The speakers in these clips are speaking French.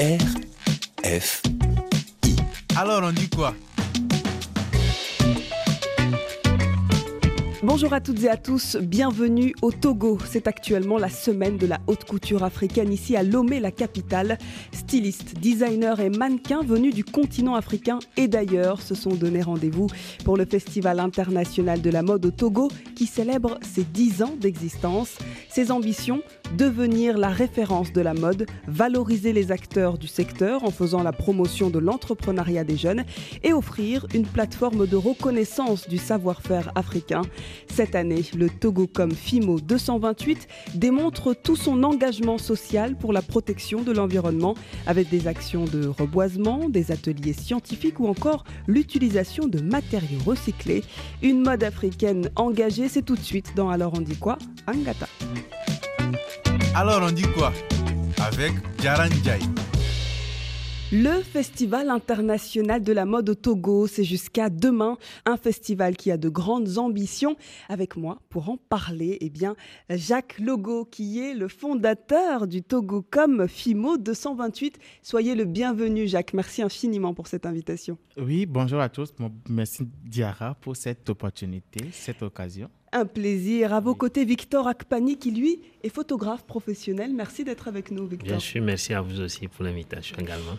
F. Alors on dit quoi? Bonjour à toutes et à tous, bienvenue au Togo. C'est actuellement la semaine de la haute couture africaine ici à Lomé, la capitale. Stylistes, designers et mannequins venus du continent africain et d'ailleurs se sont donné rendez-vous pour le Festival international de la mode au Togo qui célèbre ses 10 ans d'existence. Ses ambitions devenir la référence de la mode, valoriser les acteurs du secteur en faisant la promotion de l'entrepreneuriat des jeunes et offrir une plateforme de reconnaissance du savoir-faire africain. Cette année, le Togocom FIMO 228 démontre tout son engagement social pour la protection de l'environnement avec des actions de reboisement, des ateliers scientifiques ou encore l'utilisation de matériaux recyclés. Une mode africaine engagée, c'est tout de suite dans Alors on dit quoi? Angata. Alors on dit quoi? Avec Jaranjai. Le Festival international de la mode au Togo, c'est jusqu'à demain. Un festival qui a de grandes ambitions. Avec moi, pour en parler, eh bien, Jacques Logo, qui est le fondateur du Togo comme FIMO 228. Soyez le bienvenu, Jacques. Merci infiniment pour cette invitation. Oui, bonjour à tous. Merci Diara pour cette opportunité, cette occasion. Un plaisir. À vos côtés, Victor Akpani, qui lui est photographe professionnel. Merci d'être avec nous, Victor. Bien sûr, merci à vous aussi pour l'invitation également.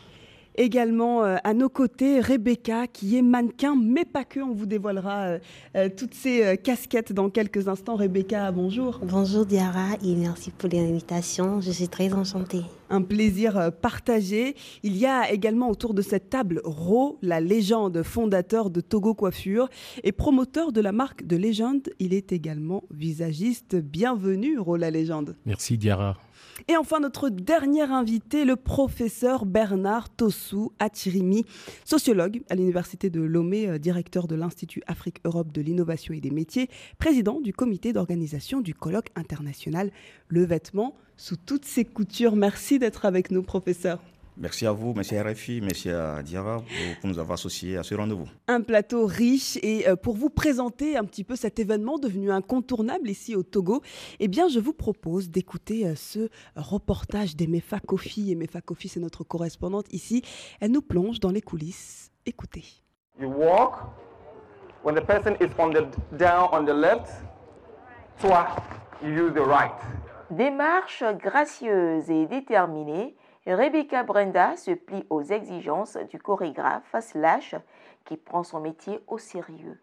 Également euh, à nos côtés, Rebecca, qui est mannequin, mais pas que. On vous dévoilera euh, euh, toutes ces casquettes dans quelques instants. Rebecca, bonjour. Bonjour Diara et merci pour l'invitation. Je suis très enchantée. Un plaisir partagé. Il y a également autour de cette table Ro, la légende fondateur de Togo Coiffure et promoteur de la marque de légende. Il est également visagiste. Bienvenue, Ro, la légende. Merci Diara. Et enfin, notre dernier invité, le professeur Bernard Tossou Atirimi, sociologue à l'Université de Lomé, euh, directeur de l'Institut Afrique-Europe de l'innovation et des métiers, président du comité d'organisation du colloque international Le vêtement sous toutes ses coutures. Merci d'être avec nous, professeur. Merci à vous, merci à RFI, merci à Diara pour, nous avoir associés à ce rendez-vous. Un plateau riche et euh, pour vous présenter un petit peu cet événement devenu incontournable ici au Togo, eh bien je vous propose d'écouter euh, ce reportage d'Emefa Kofi. Emefa Kofi, c'est notre correspondante ici. Elle nous plonge dans les coulisses. Écoutez. You walk when the person is on the down on the left, toi, you use the right. Démarche gracieuse et déterminée Rebecca Brenda se plie aux exigences du chorégraphe slash qui prend son métier au sérieux.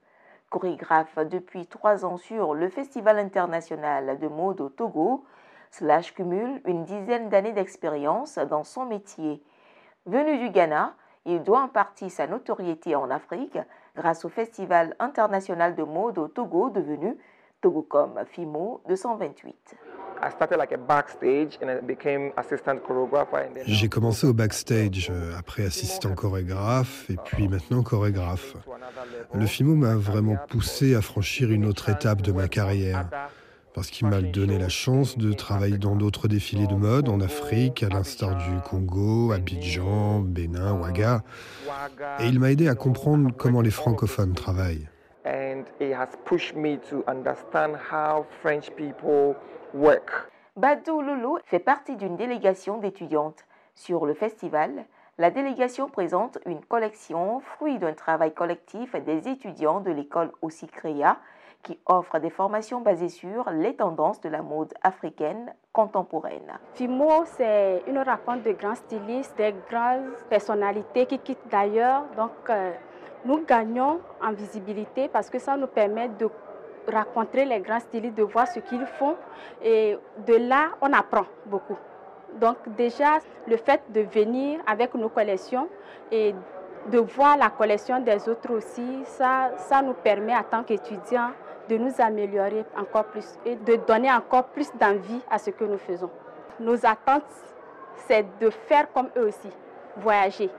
Chorégraphe depuis trois ans sur le Festival international de mode au Togo, slash cumule une dizaine d'années d'expérience dans son métier. Venu du Ghana, il doit en partie sa notoriété en Afrique grâce au Festival international de mode au Togo devenu Togocom FIMO 228. J'ai commencé au backstage, euh, après assistant chorégraphe et puis maintenant chorégraphe. Le FIMO m'a vraiment poussé à franchir une autre étape de ma carrière parce qu'il m'a donné la chance de travailler dans d'autres défilés de mode en Afrique, à l'instar du Congo, Abidjan, Bénin, Ouaga. Et il m'a aidé à comprendre comment les francophones travaillent. Badou Loulou fait partie d'une délégation d'étudiantes. Sur le festival, la délégation présente une collection fruit d'un travail collectif des étudiants de l'école Créa qui offre des formations basées sur les tendances de la mode africaine contemporaine. FIMO, c'est une rencontre de grands stylistes, des grandes personnalités qui quittent d'ailleurs. Donc, euh, nous gagnons en visibilité parce que ça nous permet de rencontrer les grands stylistes, de voir ce qu'ils font. Et de là, on apprend beaucoup. Donc déjà, le fait de venir avec nos collections et de voir la collection des autres aussi, ça, ça nous permet en tant qu'étudiants de nous améliorer encore plus et de donner encore plus d'envie à ce que nous faisons. Nos attentes, c'est de faire comme eux aussi, voyager,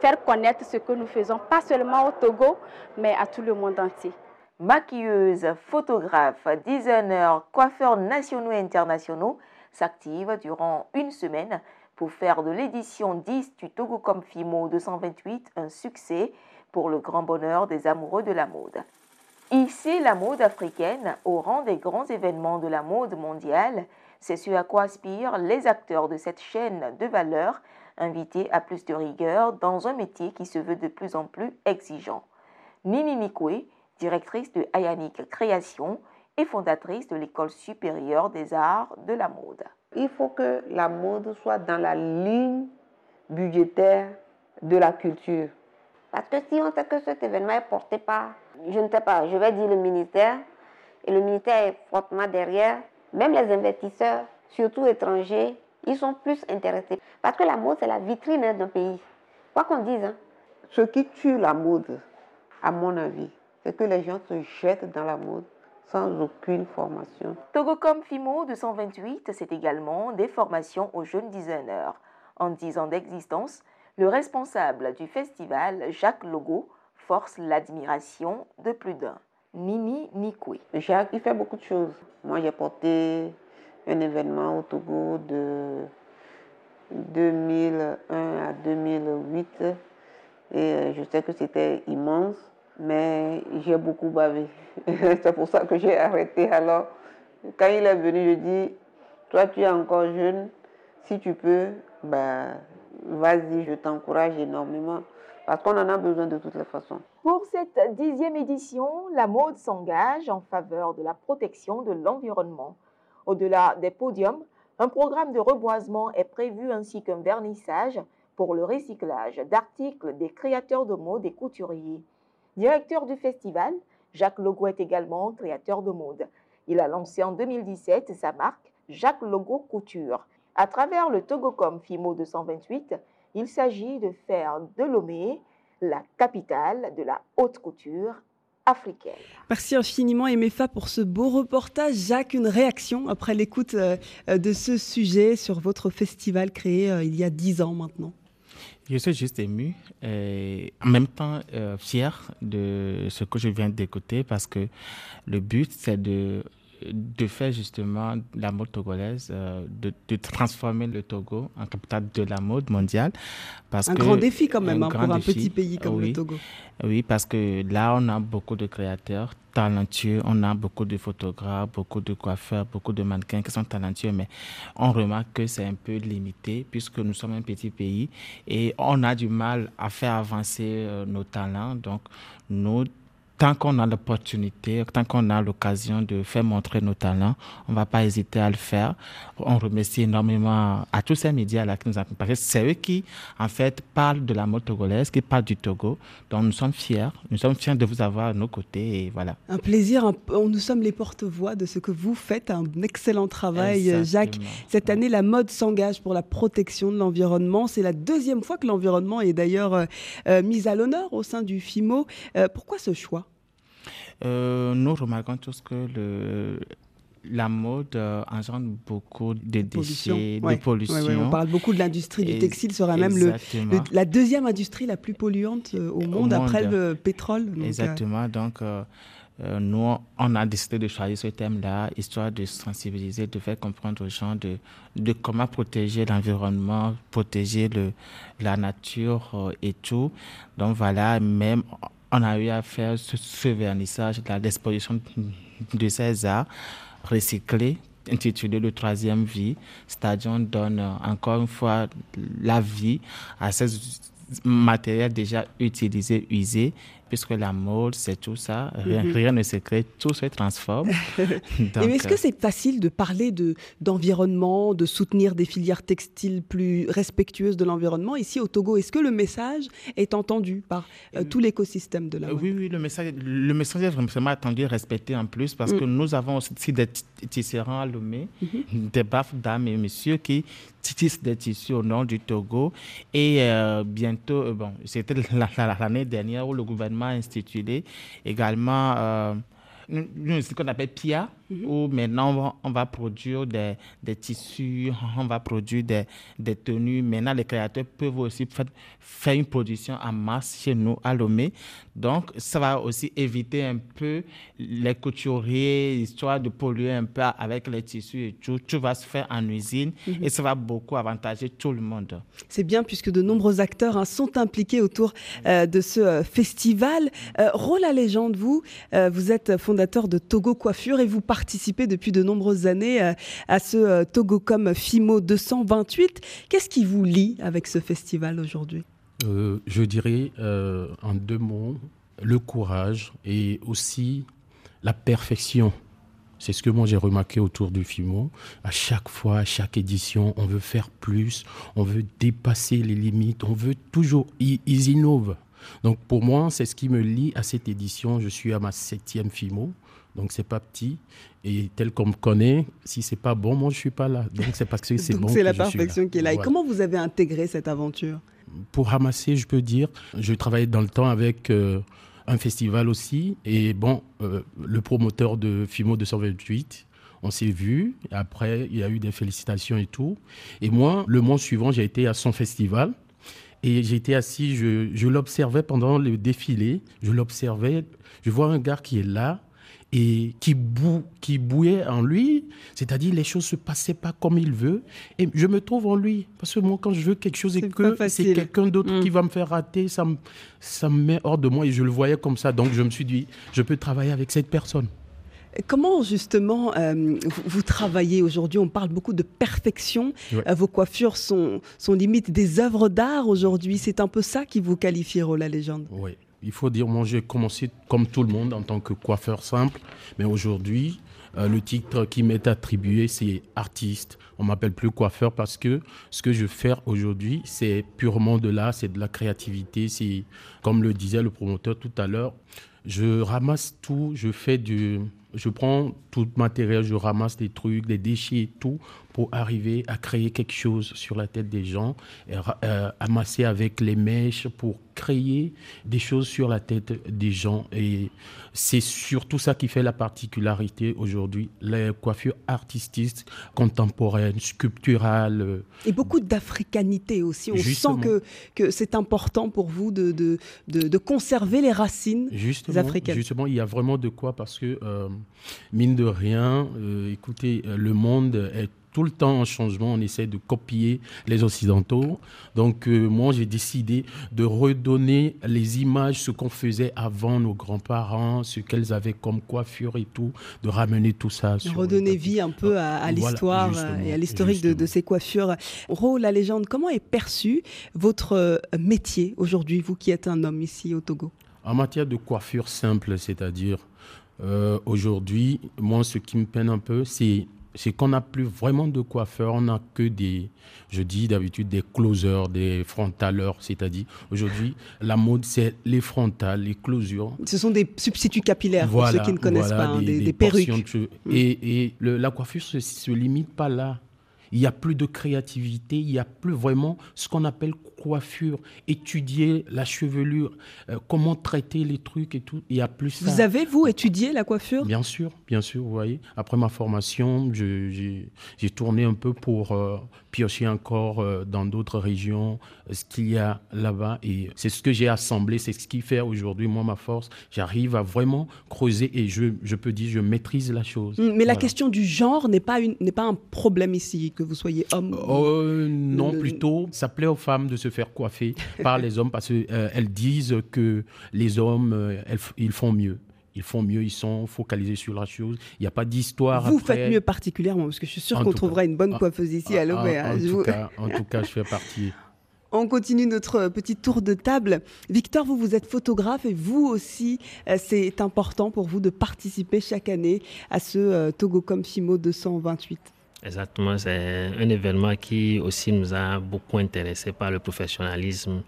faire connaître ce que nous faisons, pas seulement au Togo, mais à tout le monde entier maquilleuse, photographe, designer, coiffeurs nationaux et internationaux s'activent durant une semaine pour faire de l'édition 10 du Togo comme Fimo 228 un succès pour le grand bonheur des amoureux de la mode. Ici, la mode africaine, au rang des grands événements de la mode mondiale, c'est ce à quoi aspirent les acteurs de cette chaîne de valeur invité à plus de rigueur dans un métier qui se veut de plus en plus exigeant. Mimi Mikwe, directrice de Ayanik Création et fondatrice de l'École supérieure des arts de la mode. Il faut que la mode soit dans la ligne budgétaire de la culture. Parce que si on sait que cet événement est porté par, je ne sais pas, je vais dire le ministère, et le ministère est fortement derrière, même les investisseurs, surtout étrangers, ils sont plus intéressés. Parce que la mode, c'est la vitrine d'un pays. Quoi qu'on dise. Hein. Ce qui tue la mode, à mon avis, c'est que les gens se jettent dans la mode sans aucune formation. Togocom Fimo 228, c'est également des formations aux jeunes designers. En 10 ans d'existence, le responsable du festival, Jacques Logo, force l'admiration de plus d'un. Mimi Nikwe. Jacques, il fait beaucoup de choses. Moi, j'ai porté un événement au Togo de 2001 à 2008 et euh, je sais que c'était immense, mais j'ai beaucoup bavé. C'est pour ça que j'ai arrêté. Alors, quand il est venu, je dis, toi tu es encore jeune, si tu peux, bah, vas-y, je t'encourage énormément parce qu'on en a besoin de toutes les façons. Pour cette dixième édition, la mode s'engage en faveur de la protection de l'environnement. Au-delà des podiums, un programme de reboisement est prévu ainsi qu'un vernissage pour le recyclage d'articles des créateurs de mode et couturiers. Directeur du festival, Jacques Logo est également créateur de mode. Il a lancé en 2017 sa marque Jacques Logo Couture. À travers le Togocom FIMO 228, il s'agit de faire de Lomé la capitale de la haute couture africaine. Merci infiniment Emefa pour ce beau reportage. Jacques, une réaction après l'écoute euh, de ce sujet sur votre festival créé euh, il y a dix ans maintenant? Je suis juste ému et en même temps euh, fier de ce que je viens d'écouter parce que le but, c'est de de faire justement la mode togolaise, euh, de, de, transformer le Togo en capitale de la mode mondiale. Parce un grand défi quand même hein, pour un petit pays comme le Togo. Oui, parce que là, on a beaucoup de créateurs talentueux, on a beaucoup de photographes, beaucoup de coiffeurs, beaucoup de mannequins qui sont talentueux, mais on remarque que c'est un peu limité puisque nous sommes un petit pays et on a du mal à faire avancer euh, nos talents. Donc, nous, tant qu'on a l'opportunité, tant qu'on a l'occasion de faire montrer nos talents, on ne va pas hésiter à le faire. On remercie énormément à tous ces médias-là qui nous accompagnent. C'est eux qui, en fait, parlent de la mode togolaise, qui parlent du Togo. Donc, nous sommes fiers. Nous sommes fiers de vous avoir à nos côtés et voilà. Un plaisir. nous sommes les porte-voix de ce que vous faites. Un excellent travail, Jacques. Cette année, la mode s'engage pour la protection de l'environnement. C'est la deuxième fois que l'environnement est d'ailleurs euh, euh, mis à l'honneur au sein du FIMO. Euh, pourquoi ce choix? Euh, nous remarquons tous que le, la mode euh, engendre beaucoup de déchets, de pollution. on parle beaucoup de l'industrie du textile, sera même le, la deuxième industrie la plus polluante euh, au, monde, après le pétrole. exactement. Donc, nous, on a décidé de choisir ce thème-là, histoire de sensibiliser, de faire comprendre aux gens de, de comment protéger l'environnement, protéger le, la nature et tout. Donc voilà, même on a eu à faire ce, vernissage de l'exposition de ces arts recyclés intitulé Le troisième vie. Stadion donne encore une fois la vie à ces matériels déjà utilisés, usés, puisque la mode, c'est tout ça. Rien, mhm. ne se crée, tout se transforme. est-ce que c'est facile de parler de, d'environnement, de soutenir des filières textiles plus respectueuses de l'environnement ici au Togo? Est-ce que le message est entendu par euh, tout l'écosystème de la mode? Oui, oui, le message, le message est vraiment attendu et respecté en plus parce mm. que nous avons aussi des tisserands Lomé, mhm. des baffes dames et messieurs qui tissent des tissus au nord du Togo. Et euh, bientôt, euh, bon, c'était l'année dernière où le gouvernement institué également euh, ce qu'on appelle PIA, Mhm. où maintenant on va, produire des, des, tissus, on va produire des, des, tenues. Maintenant, les créateurs peuvent aussi faire, une production en masse chez nous à Lomé. Donc, ça va aussi éviter un peu les couturiers, histoire de polluer un peu avec les tissus et tout. Tout va se faire en usine mhm. et ça va beaucoup avantager tout le monde. C'est bien puisque de nombreux acteurs hein, sont impliqués autour euh, de ce euh, festival. Euh, Rola Légende, vous, vous êtes fondateur de Togo Coiffure et vous participez participez depuis de nombreuses années à ce Togocom FIMO 228. Qu'est-ce qui vous lie avec ce festival aujourd'hui? Je dirais en deux mots le courage et aussi la perfection. C'est ce que moi j'ai remarqué autour du FIMO. À chaque fois, à chaque édition, on veut faire plus, on veut dépasser les limites, on veut toujours. Ils, innovent. Donc pour moi, c'est ce qui me lie à cette édition. Je suis à ma septième FIMO, donc c'est pas petit. Et tel qu'on me connaît, si c'est pas bon, moi je suis pas là. Donc c'est parce que c'est bon. C'est la perfection qui est là. Et comment vous avez intégré cette aventure? Pour ramasser, je peux dire, je travaillais dans le temps avec. Euh, un festival aussi. Et bon, euh, le promoteur de FIMO 228, on s'est vu. Après, il y a eu des félicitations et tout. Et moi, le mois suivant, j'ai été à son festival. Et j'étais assis, je, je l'observais pendant le défilé. Je l'observais. Je vois un gars qui est là et qui, bou qui bouillait en lui, c'est-à-dire les choses se passaient pas comme il veut. Et je me trouve en lui, parce que moi, quand je veux quelque chose et que c'est quelqu'un d'autre qui mm. va me faire rater, ça me, ça me met hors de moi et je le voyais comme ça. Donc je me suis dit, je peux travailler avec cette personne. Comment justement euh, vous, travaillez aujourd'hui? On parle beaucoup de perfection. Euh, vos coiffures sont, sont limite des œuvres d'art aujourd'hui. C'est un peu ça qui vous qualifie, la légende? Oui, il faut dire, moi j'ai commencé comme tout le monde en tant que coiffeur simple, mais aujourd'hui, euh, le titre qui m'est attribué, c'est artiste. On m'appelle plus coiffeur parce que ce que je fais aujourd'hui, c'est purement de là, c'est de la créativité. C'est, comme le disait le promoteur tout à l'heure, je ramasse tout, je fais du, je prends tout matériel, je ramasse des trucs, des déchets et tout pour arriver à créer quelque chose sur la tête des gens, euh, amasser avec les mèches pour créer des choses sur la tête des gens. Et c'est surtout ça qui fait la particularité aujourd'hui, les coiffures artistiques, contemporaines, sculpturales. Et beaucoup d'africanité aussi. On sent que, que c'est important pour vous de, de, de, conserver les racines africaines. Justement, il y a vraiment de quoi parce que, euh, mine de rien, euh, écoutez, le monde est tout le temps en changement, on essaie de copier les Occidentaux. Donc euh, moi, j'ai décidé de redonner les images, ce qu'on faisait avant nos grands-parents, ce qu'elles avaient comme coiffure et tout, de ramener tout ça. Sur redonner vie un peu à, l'histoire et à l'historique de, ces coiffures. Ro, la légende, comment est perçu votre euh, métier aujourd'hui, vous qui êtes un homme ici au Togo? En matière de coiffure simple, c'est-à-dire euh, aujourd'hui, moi, ce qui me peine un peu, c'est c'est qu'on n'a plus vraiment de coiffeurs, on n'a que des, je dis d'habitude, des closers, des frontaleurs, c'est-à-dire aujourd'hui, la mode, c'est les frontales, les closures. Ce sont des substituts capillaires pour ceux qui ne connaissent pas, hein, des, perruques. Mm. Et, la coiffure ne se, limite pas là. Il n'y a plus de créativité, il n'y a plus vraiment ce qu'on appelle coiffure, étudier la chevelure, euh, comment traiter les trucs et tout. Il y a plus Vous avez, vous, étudié la coiffure? Bien sûr, bien sûr, vous voyez. Après ma formation, j'ai tourné un peu pour euh, piocher encore euh, dans d'autres régions ce qu'il y a là-bas. Et c'est ce que j'ai assemblé, c'est ce qui fait aujourd'hui, moi, ma force. J'arrive à vraiment creuser et je, je, peux dire, je maîtrise la chose. Mais la question du genre n'est pas, pas un problème ici, que vous soyez homme Non, plutôt, ça plaît aux femmes de se faire coiffer par les hommes parce qu'elles euh, disent que les hommes, euh, ils font mieux ils font mieux, ils sont focalisés sur la chose. Il n'y a pas d'histoire. Vous faites mieux particulièrement, parce que je suis sûr qu'on trouvera une bonne ah, coiffeuse ici à l'OME. En, hein, en, tout cas, je fais partie. On continue notre petit tour de table. Victor, vous, vous êtes photographe et vous aussi, euh, c'est important pour vous de participer chaque année à ce Togocom Fimo 228. Exactement, c'est un événement qui aussi nous a beaucoup intéressé par le professionnalisme,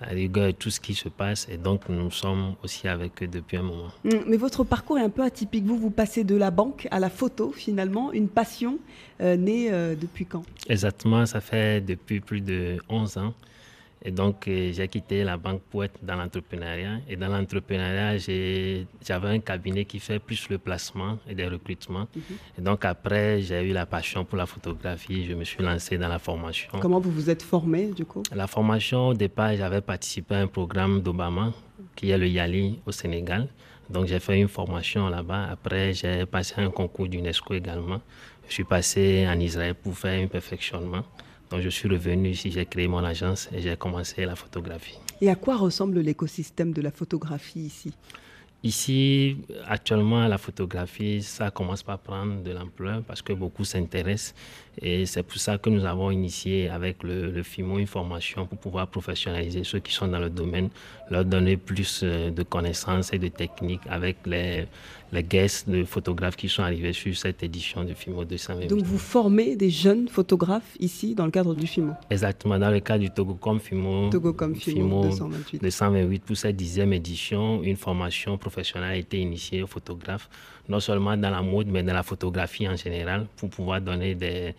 la rigueur, tout ce qui se passe. Et donc, nous sommes aussi avec eux depuis un moment. Mm, mais votre parcours est un peu atypique. Vous, vous passez de la banque à la photo, finalement, une passion euh, née euh, depuis quand? Exactement, ça fait depuis plus de 11 ans. Et donc, euh, j'ai quitté la banque pour être dans l'entrepreneuriat. Et dans l'entrepreneuriat, j'avais un cabinet qui fait plus le placement et des recrutements. Mhm. Et donc, après, j'ai eu la passion pour la photographie. Je me suis lancé dans la formation. Comment vous vous êtes formé, du coup? La formation, au départ, j'avais participé à un programme d'Obama, qui est le Yali au Sénégal. Donc, j'ai fait une formation là-bas. Après, j'ai passé un concours d'UNESCO également. Je suis passé en Israël pour faire un perfectionnement. Donc je suis revenu ici, j'ai créé mon agence et j'ai commencé la photographie. Et à quoi ressemble l'écosystème de la photographie ici? Ici, actuellement, la photographie, ça commence par prendre de l'ampleur parce que beaucoup s'intéressent. Et c'est pour ça que nous avons initié avec le, le FIMO une formation pour pouvoir professionnaliser ceux qui sont dans le domaine, leur donner plus euh, de connaissances et de techniques avec les, les guests de photographes qui sont arrivés sur cette édition du FIMO 228. Donc vous formez des jeunes photographes ici dans le cadre du FIMO? Exactement, dans le cadre du Togo comme FIMO, Togo comme FIMO, 228. 228 pour cette dixième édition, une formation professionnelle a été initiée aux photographes, non seulement dans la mode, mais dans la photographie en général, pour pouvoir donner des,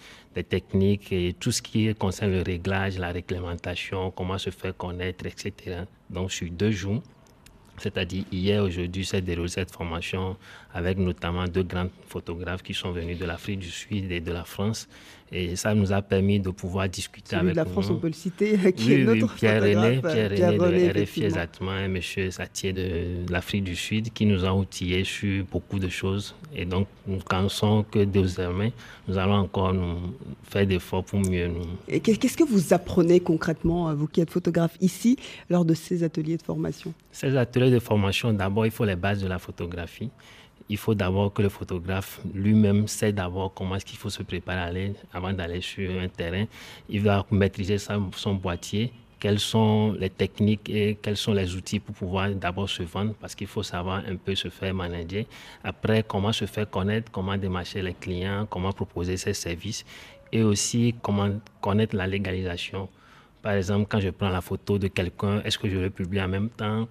techniques et tout ce qui concerne le réglage, la réglementation, comment se faire connaître, etc. Donc sur deux jours, c'est-à-dire hier, aujourd'hui, s'est déroulée cette formation avec notamment deux grands photographes qui sont venus de l'Afrique du Sud et de la France. Et ça nous a permis de pouvoir discuter Celui avec de la. France, on peut le citer, qui oui, est oui, Pierre René, photographe, Pierre Pierre René de René, RFI exactement, et M. Satier de l'Afrique du Sud qui nous a outillés sur beaucoup de choses. Et donc, nous pensons que désormais, nous allons encore nous faire d'efforts pour mieux nous, Et qu'est- Qu'est-ce que vous apprenez concrètement, euh, vous qui êtes photographe ici, lors de ces ateliers de formation? Ces ateliers de formation, d'abord, il faut les bases de la photographie. Il faut d'abord que le photographe lui-même sait d'abord comment est-ce qu'il faut se préparer avant d'aller sur un terrain. Il va maîtriser son boîtier, quelles sont les techniques et quels sont les outils pour pouvoir d'abord se vendre, parce qu'il faut savoir un peu se faire manager. Après, comment se faire connaître, comment démarcher les clients, comment proposer ses services et aussi comment connaître la légalisation. Par exemple, quand je prends la photo de quelqu'un, est-ce que je le publie en même temps?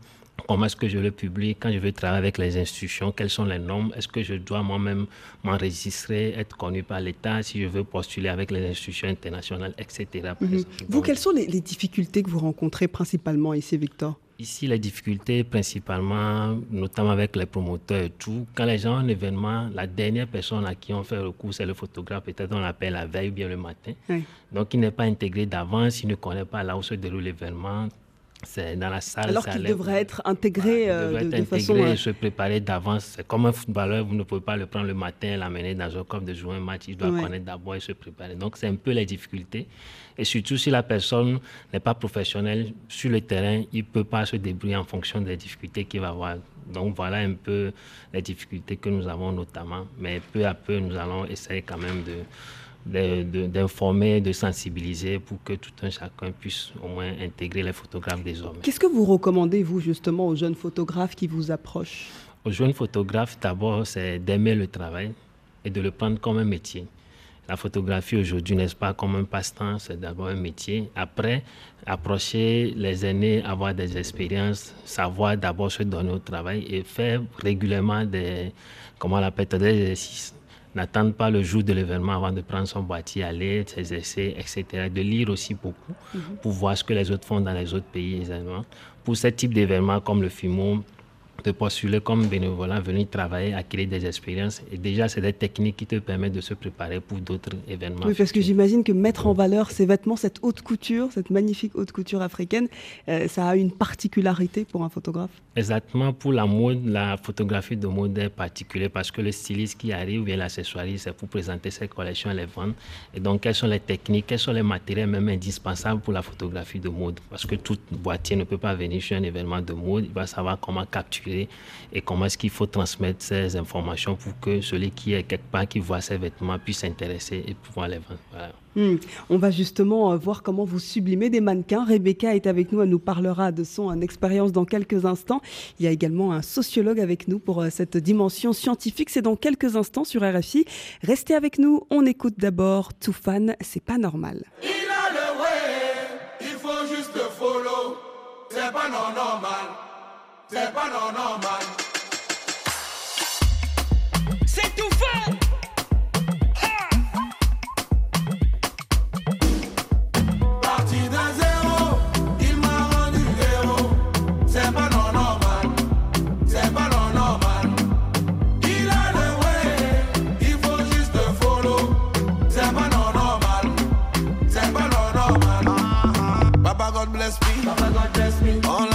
Comment est-ce que je le publie? Quand je veux travailler avec les institutions, quelles sont les normes? Est-ce que je dois moi-même m'enregistrer, être connu par l'État si je veux postuler avec les institutions internationales, etc. par Mhm. Vous, quelles sont les, les difficultés que vous rencontrez principalement ici, Victor? Ici, les difficultés, principalement, notamment avec les promoteurs et tout, quand les gens ont un événement, la dernière personne à qui on fait recours, c'est le photographe. Peut-être on l'appelle la veille ou bien le matin. Oui. Donc, il n'est pas intégré d'avance, il ne connaît pas là où se déroule l'événement. C'est dans la salle. Alors qu'il devrait être intégré il euh, devrait de, être de façon... euh, se préparer d'avance. C'est comme un footballeur, vous ne pouvez pas le prendre le matin et l'amener dans un club de jouer un match. Il doit Ouais. connaître d'abord et se préparer. Donc, c'est un peu les difficultés. Et surtout, si la personne n'est pas professionnelle sur le terrain, il ne peut pas se débrouiller en fonction des difficultés qu'il va avoir. Donc, voilà un peu les difficultés que nous avons notamment. Mais peu à peu, nous allons essayer quand même de de- d'informer, de, sensibiliser pour que tout un chacun puisse au moins intégrer les photographes désormais. Qu'est-ce que vous recommandez, vous, justement, aux jeunes photographes qui vous approchent? Aux jeunes photographes, d'abord, c'est d'aimer le travail et de le prendre comme un métier. La photographie aujourd'hui, n'est-ce pas, comme un passe-temps, c'est d'abord un métier. Après, approcher les aînés, avoir des expériences, savoir d'abord se donner au travail et faire régulièrement des, comment on des exercices. N'attendre pas le jour de l'événement avant de prendre son boîtier, aller s'exercer, etc. De lire aussi beaucoup pour voir ce que les autres font dans les autres pays également. Pour ce type d'événements comme le FIMO, de postuler comme bénévolat, venir travailler, acquérir des expériences. Et déjà, c'est des techniques qui te permettent de se préparer pour d'autres événements. Oui, parce que j'imagine que mettre en valeur ces vêtements, cette haute couture, cette magnifique haute couture africaine, euh, ça a une particularité pour un photographe? Exactement, pour la mode, la photographie de mode est particulière parce que le styliste qui arrive, ou bien l'accessoiriste, c'est pour présenter ses collections et les vendre. Et donc, quelles sont les techniques, quels sont les matériels même indispensables pour la photographie de mode? Parce que tout boîtier ne peut pas venir sur un événement de mode, il va savoir comment capturer et comment est-ce qu'il faut transmettre ces informations pour que celui qui est quelque part, qui voit ces vêtements, puisse s'intéresser et pouvoir les vendre. Voilà. Hmm. On va justement euh, voir comment vous sublimez des mannequins. Rebecca est avec nous, elle nous parlera de son euh, expérience dans quelques instants. Il y a également un sociologue avec nous pour euh, cette dimension scientifique. C'est dans quelques instants sur RFI. Restez avec nous, on écoute d'abord Toufan, c'est pas normal. Il a le way, il faut juste follow. C'est pas non normal, c'est pas non normal. C'est tout fait. Parti d'un zéro, il m'a rendu héros. C'est pas non normal, c'est pas non normal. Il a le way, il faut juste le follow. C'est pas non normal, c'est pas non normal. Ah, ah, ah. Papa God bless me, Papa God bless me. All me,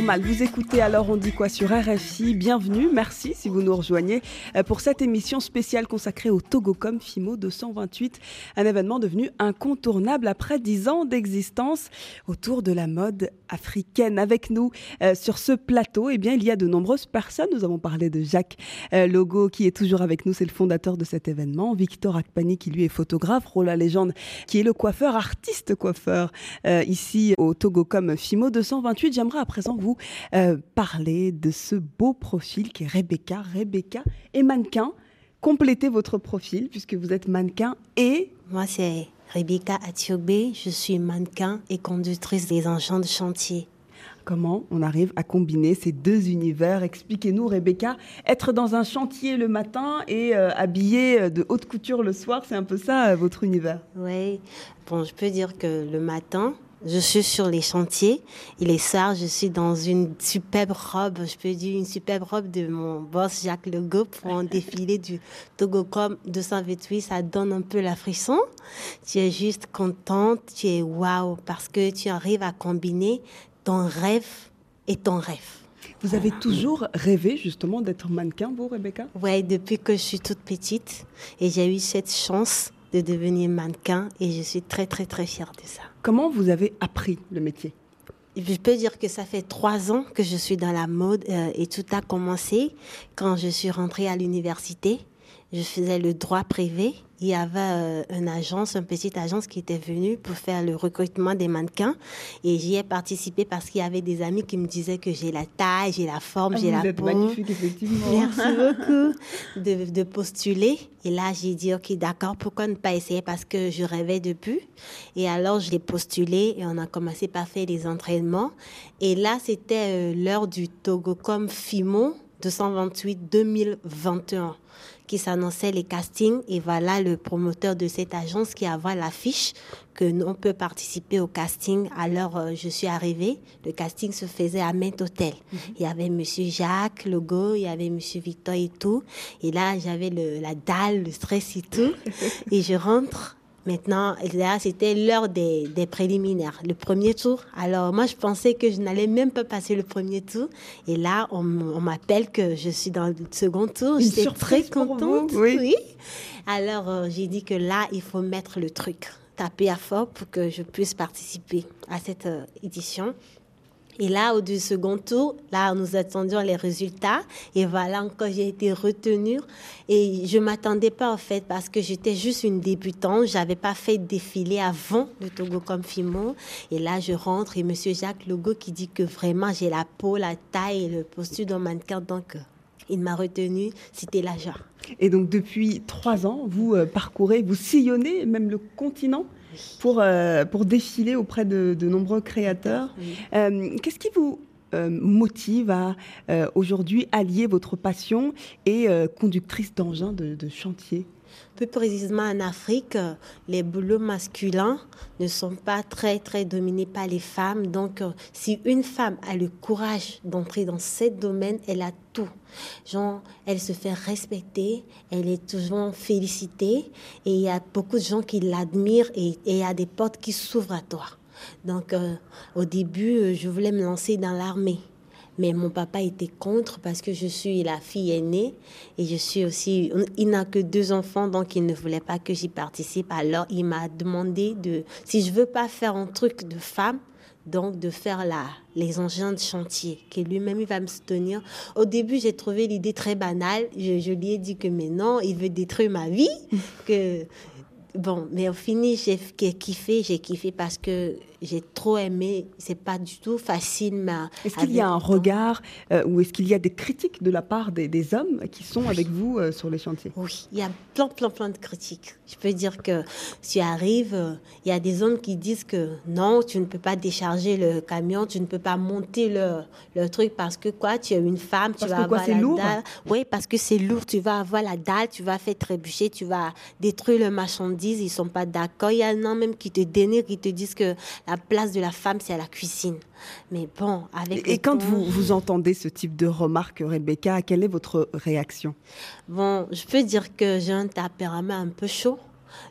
Vous écoutez alors on dit quoi sur RFI. Bienvenue, merci si vous nous rejoignez pour cette émission spéciale consacrée au Togocom FIMO 228, un événement devenu incontournable après dix ans d'existence autour de la mode africaine. Avec nous euh, sur ce plateau, eh bien il y a de nombreuses personnes. Nous avons parlé de Jacques euh, Logo qui est toujours avec nous, c'est le fondateur de cet événement. Victor Akpani qui lui est photographe, Rola Légende qui est le coiffeur, artiste coiffeur euh, ici au Togocom FIMO 228. J'aimerais à présent vous euh, parler de ce beau profil qui est Rebecca. Rebecca mannequin. Complétez votre profil puisque vous êtes mannequin et... Moi, c'est Rebecca Atiogbe. Je suis mannequin et conductrice des engins de chantier. Comment on arrive à combiner ces deux univers? Expliquez-nous, Rebecca. Être dans un chantier le matin et euh, habillée de haute couture le soir, c'est un peu ça euh, votre univers? Oui, bon, je peux dire que le matin, je suis sur les chantiers et les soirs, je suis dans une superbe robe, je peux dire une superbe robe de mon boss Jacques Legault pour un défilé du Togocom 228. Ça donne un peu la frisson. Tu es juste contente, tu es waouh parce que tu arrives à combiner ton rêve et ton rêve. Vous avez toujours rêvé justement d'être mannequin, vous, Rebecca? Oui, depuis que je suis toute petite et j'ai eu cette chance de devenir mannequin et je suis très très très fière de ça. Comment vous avez appris le métier? Je peux dire que ça fait trois ans que je suis dans la mode euh, et tout a commencé quand je suis rentrée à l'université. Je faisais le droit privé. Il y avait euh, une agence, une petite agence qui était venue pour faire le recrutement des mannequins. Et j'y ai participé parce qu'il y avait des amis qui me disaient que j'ai la taille, j'ai la forme, Ah, j'ai vous la êtes peau. magnifique, effectivement. Merci beaucoup de, de postuler. Et là, j'ai dit, OK, d'accord, pourquoi ne pas essayer? Parce que je rêvais depuis. Et alors, je l'ai postulé et on a commencé par faire des entraînements. Et là, c'était euh, l'heure du Togocom FIMO 228-2021 qui s'annonçait les castings. Et voilà le promoteur de cette agence qui avait l'affiche que l'on peut participer au casting. Alors, euh, je suis arrivée. Le casting se faisait à Main Hôtel. Il y avait Monsieur Jacques Legault, il y avait Monsieur Victor et tout. Et là, j'avais la dalle, le stress et tout. et je rentre. Maintenant, là, c'était l'heure des, des préliminaires, le premier tour. Alors, moi, je pensais que je n'allais même pas passer le premier tour. Et là, on, m'appelle que je suis dans le second tour. J'étais très contente. oui. Alors, euh, j'ai dit que là, il faut mettre le truc, taper à fort pour que je puisse participer à cette euh, édition. Et là, au second tour, là, nous attendions les résultats. Et voilà, encore, j'ai été retenue. Et je m'attendais pas, en fait, parce que j'étais juste une débutante. J'avais pas fait de défilé avant le Togo comme Fimo. Et là, je rentre et Monsieur Jacques Logo qui dit que vraiment, j'ai la peau, la taille et le posture d'un mannequin. Donc, euh, il m'a retenue. C'était la. Et donc depuis trois ans, vous euh, parcourez, vous sillonnez même le continent pour, euh, pour défiler auprès de, de nombreux créateurs. Euh, Qu'est-ce qui vous euh, motive à aujourd'hui allier votre passion et conductrice d'engins de, de chantier? Plus précisément en Afrique, les boulots masculins ne sont pas très dominés par les femmes. Donc, euh, si une femme a le courage d'entrer dans ce domaine, elle a tout. Elle se fait respecter, elle est toujours félicitée et il y a beaucoup de gens qui l'admirent et et il y a des portes qui s'ouvrent à toi. Donc, euh, au début, euh, je voulais me lancer dans l'armée. Mais mon papa était contre parce que je suis la fille aînée et je suis aussi. Il n'a que deux enfants, donc il ne voulait pas que j'y participe. Alors il m'a demandé de, si je veux pas faire un truc de femme, donc de faire la, les engins de chantier, que lui-même il va me soutenir. Au début, j'ai trouvé l'idée très banale. Je, je lui ai dit que mais non, il veut détruire ma vie, que Bon, mais au fini, j'ai kiffé, j'ai kiffé parce que j'ai trop aimé. C'est pas du tout facile. Est-ce qu'il y a un regard euh, ou est-ce qu'il y a des critiques de la part des, des hommes qui sont avec vous euh, sur les chantiers Oui, il y a plein, plein, plein de critiques. Je peux dire que tu arrives, euh, il y a des hommes qui disent que non, tu ne peux pas décharger le camion, tu ne peux pas monter le, le truc parce que quoi, tu es une femme, tu Parce vas que avoir la lourd dalle. Oui, parce que c'est lourd, tu vas avoir la dalle, tu vas faire trébucher, tu vas détruire le marchandise, ils sont pas d'accord. Il y en a même qui te dénigrent, qui te disent que la place de la femme, c'est à la cuisine. Mais bon, avec Et quand temps- vous, vous entendez ce type de remarques, Rebecca, quelle est votre réaction? Bon, je peux dire que j'ai un tempérament un peu chaud.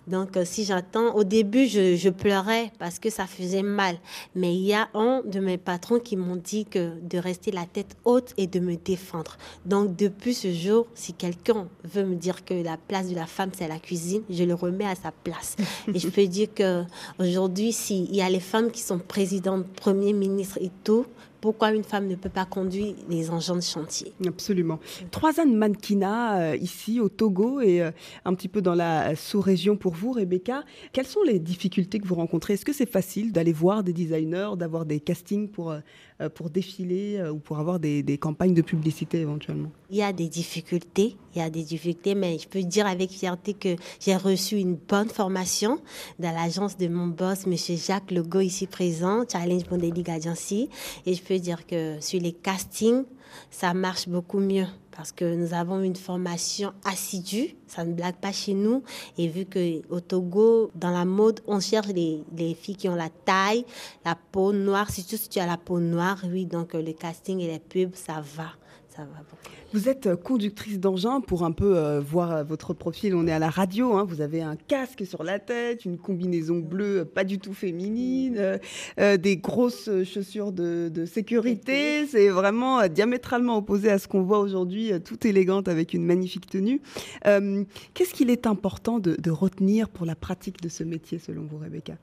Donc, euh, si j'attends, au début, je, je pleurais parce que ça faisait mal. Mais il y a un de mes patrons qui m'ont dit que de rester la tête haute et de me défendre. Donc, depuis ce jour, si quelqu'un veut me dire que la place de la femme, c'est la cuisine, je le remets à sa place. et je peux dire que aujourd'hui, s'il y a les femmes qui sont présidentes, premiers ministres et tout, pourquoi une femme ne peut pas conduire les engins de chantier Absolument. Trois ans de mannequinat euh, ici au Togo et euh, un petit peu dans la sous-région pour vous, Rebecca. Quelles sont les difficultés que vous rencontrez? Est-ce que c'est facile d'aller voir des designers, d'avoir des castings pour, euh, pour défiler euh, ou pour avoir des, campagnes de publicité éventuellement. Il y a des difficultés, il y a des difficultés, mais je peux dire avec fierté que j'ai reçu une bonne formation dans l'agence de mon boss, Monsieur Jacques Legault, ici présent, Challenge Modeling Agency. Et je peux dire que sur les castings, ça marche beaucoup mieux parce que nous avons une formation assidue, ça ne blague pas chez nous. Et vu que au Togo, dans la mode, on cherche les, les filles qui ont la taille, la peau noire, surtout si tu as la peau noire, oui, donc euh, le casting et les pubs, ça va, ça va beaucoup. Vous êtes conductrice d'engin pour un peu euh, voir votre profil. On est à la radio. hein. Vous avez un casque sur la tête, une combinaison bleue euh, pas du tout féminine, euh, des grosses chaussures de, de sécurité. C'est vraiment diamétralement opposé à ce qu'on voit aujourd'hui, toute élégante avec une magnifique tenue. Euh, Qu'est-ce qu'il est important de, de retenir pour la pratique de ce métier, selon vous, Rebecca?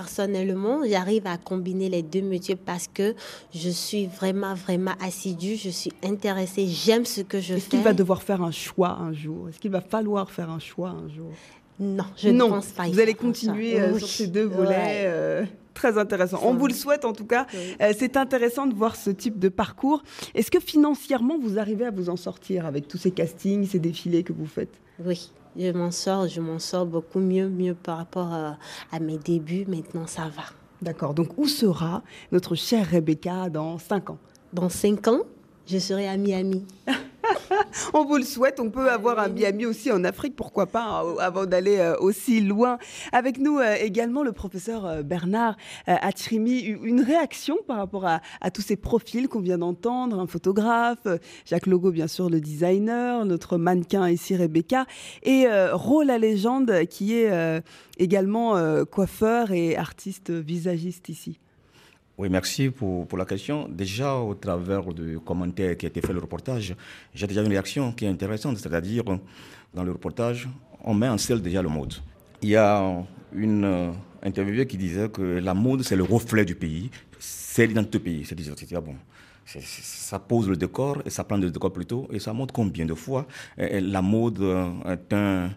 Personnellement, j'arrive à combiner les deux métiers parce que je suis vraiment, vraiment assidue, je suis intéressée, j'aime ce que je Est-ce fais. qu'il va devoir faire un choix un jour? Est-ce qu'il va falloir faire un choix un jour? Non, je non. ne pense pas. Vous allez continuer euh, Oui. sur ces deux volets. Ouais. euh, Très intéressant. On vous le souhaite en tout cas. Euh, c'est intéressant de voir ce type de parcours. Est-ce que financièrement vous arrivez à vous en sortir avec tous ces castings, ces défilés que vous faites? Oui, je m'en sors, je m'en sors beaucoup mieux, mieux par rapport euh, à mes débuts. Maintenant, ça va. D'accord. Donc où sera notre chère Rebecca dans 5 ans? Dans 5 ans, je serai à Miami. On vous le souhaite. On peut avoir un Miami aussi en Afrique, pourquoi pas, hein, avant d'aller euh, aussi loin. Avec nous euh, également le professeur euh, Bernard Atchirimi. Une réaction par rapport à, à tous ces profils qu'on vient d'entendre un photographe, Jacques Logo, bien sûr, le designer, notre mannequin ici, Rebecca, et euh, Rôle la légende qui est euh, également euh, coiffeur et artiste visagiste ici. Oui, merci pour, pour la question. Déjà, au travers du commentaire qui a été fait le reportage, j'ai déjà une réaction qui est intéressante, c'est-à-dire, dans le reportage, on met en scène déjà le mode. Il y a une euh, interviewée qui disait que la mode, c'est le reflet du pays, c'est l'identité du pays. C'est dire, bon, c'est- c'est- ça pose le décor, et ça prend le décor plutôt, et ça montre combien de fois euh, la mode euh, est un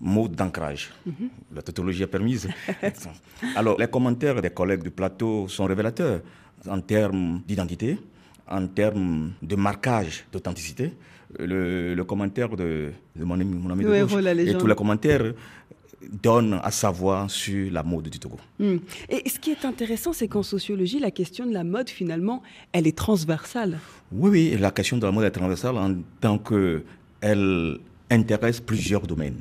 mode d'ancrage. La tautologie est permise. Alors, les commentaires des collègues du plateau sont révélateurs en termes d'identité, en termes de marquage d'authenticité. Le, le commentaire de, de mon ami, mon ami de gauche voilà, et tous les commentaires donnent à savoir sur la mode du Togo. Hmm. Et ce qui est intéressant, c'est qu'en sociologie, la question de la mode, finalement, elle est transversale. Oui, oui, la question de la mode est transversale en tant qu'elle intéresse plusieurs domaines.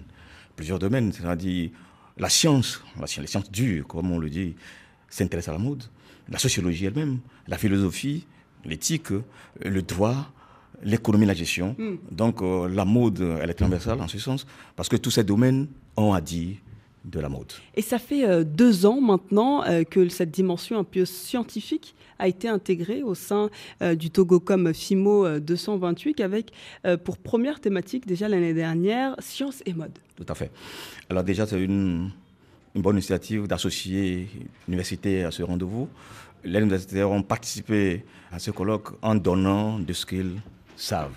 Plusieurs domaines, c'est-à-dire la science, la science, les sciences dures, comme on le dit, s'intéressent à la mode, la sociologie elle-même, la philosophie, l'éthique, le droit, l'économie, la gestion. Mm. Donc euh, la mode, elle est transversale en ce sens, parce que tous ces domaines ont à dire de la mode. Et ça fait euh, deux ans maintenant euh, que cette dimension un peu scientifique a été intégrée au sein euh, du Togocom FIMO euh, 228 avec euh, pour première thématique déjà l'année dernière science et mode. Tout à fait. Alors déjà, c'est une, une bonne initiative d'associer l'université à ce rendez-vous. Les universitaires ont participé à ce colloque en donnant de ce qu'ils savent.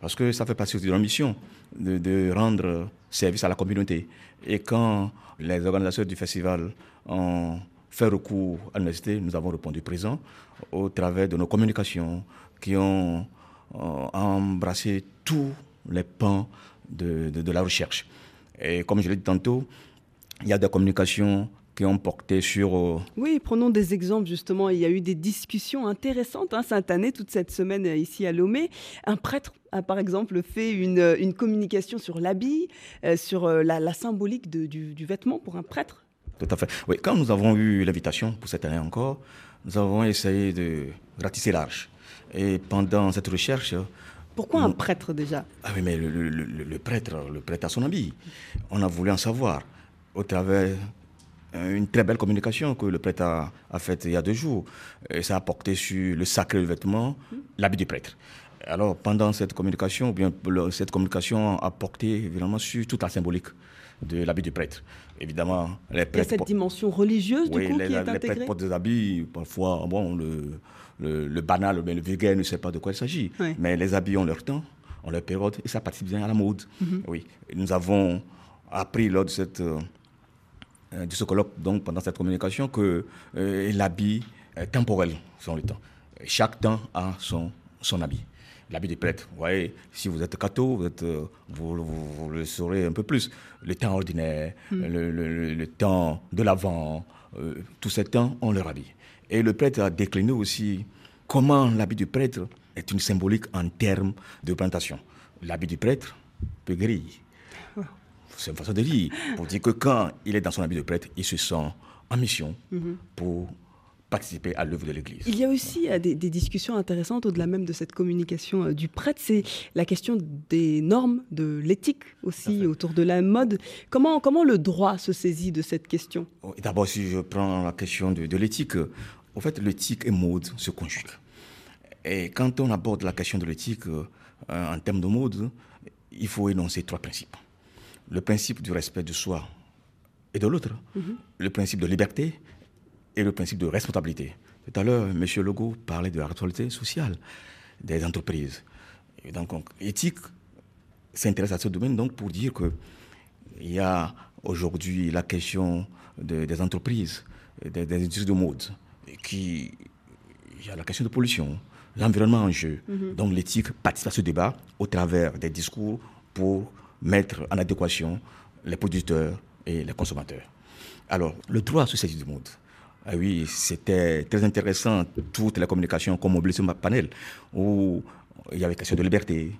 Parce que ça fait partie de leur mission, de, de rendre service à la communauté. Et quand les organisateurs du festival ont fait recours à l'université, nous avons répondu présent au travers de nos communications qui ont euh, embrassé tous les pans de, de- la recherche. Et comme je l'ai dit tantôt, il y a des communications qui ont porté sur euh, Oui, prenons des exemples justement. Il y a eu des discussions intéressantes hein, cette année, toute cette semaine euh, ici à Lomé. Un prêtre a par exemple fait une, une communication sur l'habit, sur la, symbolique du, du vêtement pour un prêtre. Tout à fait. Oui, quand nous avons eu l'invitation pour cette année encore, nous avons essayé de ratisser large. Et pendant cette recherche, Pourquoi un prêtre déjà? Ah oui, mais le, le- le- le prêtre, le prêtre a son habit. On a voulu en savoir au travers euh, une très belle communication que le prêtre a, a faite il y a deux jours. Et ça a porté sur le sacré vêtement, l'habit du prêtre. Alors, pendant cette communication, ou bien cette communication a porté évidemment sur toute la symbolique de l'habit du prêtre. Évidemment, les Il y a prêtres. cette dimension religieuse du coup les, qui est les prêtres intégrée. portent des habits, parfois, bon, le, le, le banal, mais le vulgaire ne sait pas de quoi il s'agit. Oui. Mais les habits ont leur temps, ont leur période, et ça participe bien à la mode. Mhm. Oui. Nous avons appris lors de, cette, euh, euh, de ce colloque, donc pendant cette communication, que euh, l'habit est temporel selon le temps. Chaque temps a son, son habit. L'habit du prêtre, vous voyez, si vous êtes catho, vous, êtes, euh, vous, vous- vous le saurez un peu plus. Le temps ordinaire, Mm. le, le- le- le temps de l'avant, euh, tous ces temps ont leur habit. Et le prêtre a décliné aussi comment l'habit du prêtre est une symbolique en termes de représentation. L'habit du prêtre peut guérir. C'est une façon de dire. Pour dire que quand il est dans son habit de prêtre, il se sent en mission Mhm. pour participer à l'œuvre de l'Église. Il y a aussi euh, des, des discussions intéressantes au-delà même de cette communication euh, du prêtre, c'est la question des normes, de l'éthique aussi autour de la mode. Comment, comment le droit se saisit de cette question? Oh, D'abord, si je prends la question de, de l'éthique, euh, en fait, l'éthique et mode se conjuguent. Et quand on aborde la question de l'éthique euh, en termes de mode, il faut énoncer trois principes. Le principe du respect de soi et de l'autre, Mhm. le principe de liberté et le principe de responsabilité. Tout à l'heure, M. Legault parlait de la responsabilité sociale des entreprises. Et donc, on- l'éthique s'intéresse à ce domaine donc pour dire que il y a aujourd'hui la question de- des entreprises, des, des industries de mode, qui, il y a la question de pollution, l'environnement en jeu. Mhm. Donc l'éthique participe à ce débat au travers des discours pour mettre en adéquation les producteurs et les consommateurs. Alors, le droit sur du monde. Ah oui, c'était très intéressant, toutes les communications qu'on mobilisait sur ma panel, où il y avait question de liberté,